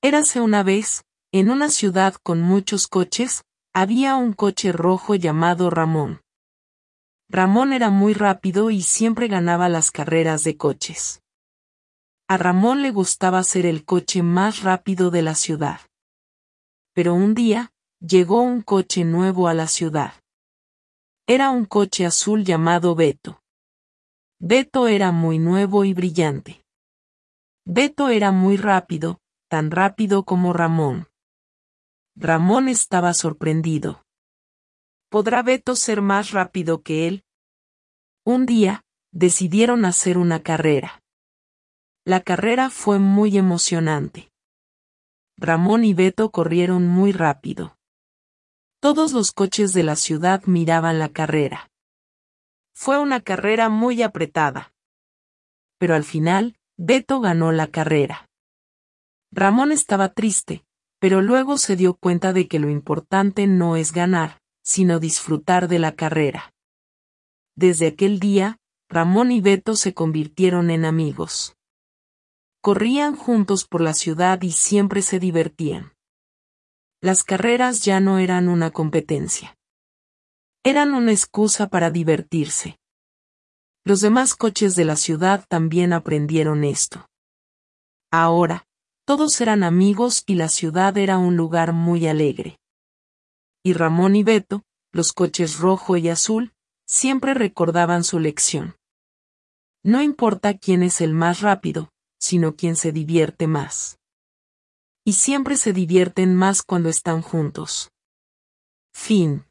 Érase una vez, en una ciudad con muchos coches, había un coche rojo llamado Ramón. Ramón era muy rápido y siempre ganaba las carreras de coches. A Ramón le gustaba ser el coche más rápido de la ciudad. Pero un día, llegó un coche nuevo a la ciudad. Era un coche azul llamado Beto. Beto era muy nuevo y brillante. Beto era muy rápido, tan rápido como Ramón. Ramón estaba sorprendido. ¿Podrá Beto ser más rápido que él? Un día, decidieron hacer una carrera. La carrera fue muy emocionante. Ramón y Beto corrieron muy rápido. Todos los coches de la ciudad miraban la carrera. Fue una carrera muy apretada. Pero al final, Beto ganó la carrera. Ramón estaba triste, pero luego se dio cuenta de que lo importante no es ganar, sino disfrutar de la carrera. Desde aquel día, Ramón y Beto se convirtieron en amigos. Corrían juntos por la ciudad y siempre se divertían. Las carreras ya no eran una competencia. Eran una excusa para divertirse. Los demás coches de la ciudad también aprendieron esto. Ahora, todos eran amigos y la ciudad era un lugar muy alegre y Ramón y Beto, los coches rojo y azul, siempre recordaban su lección. No importa quién es el más rápido, sino quién se divierte más. Y siempre se divierten más cuando están juntos. Fin.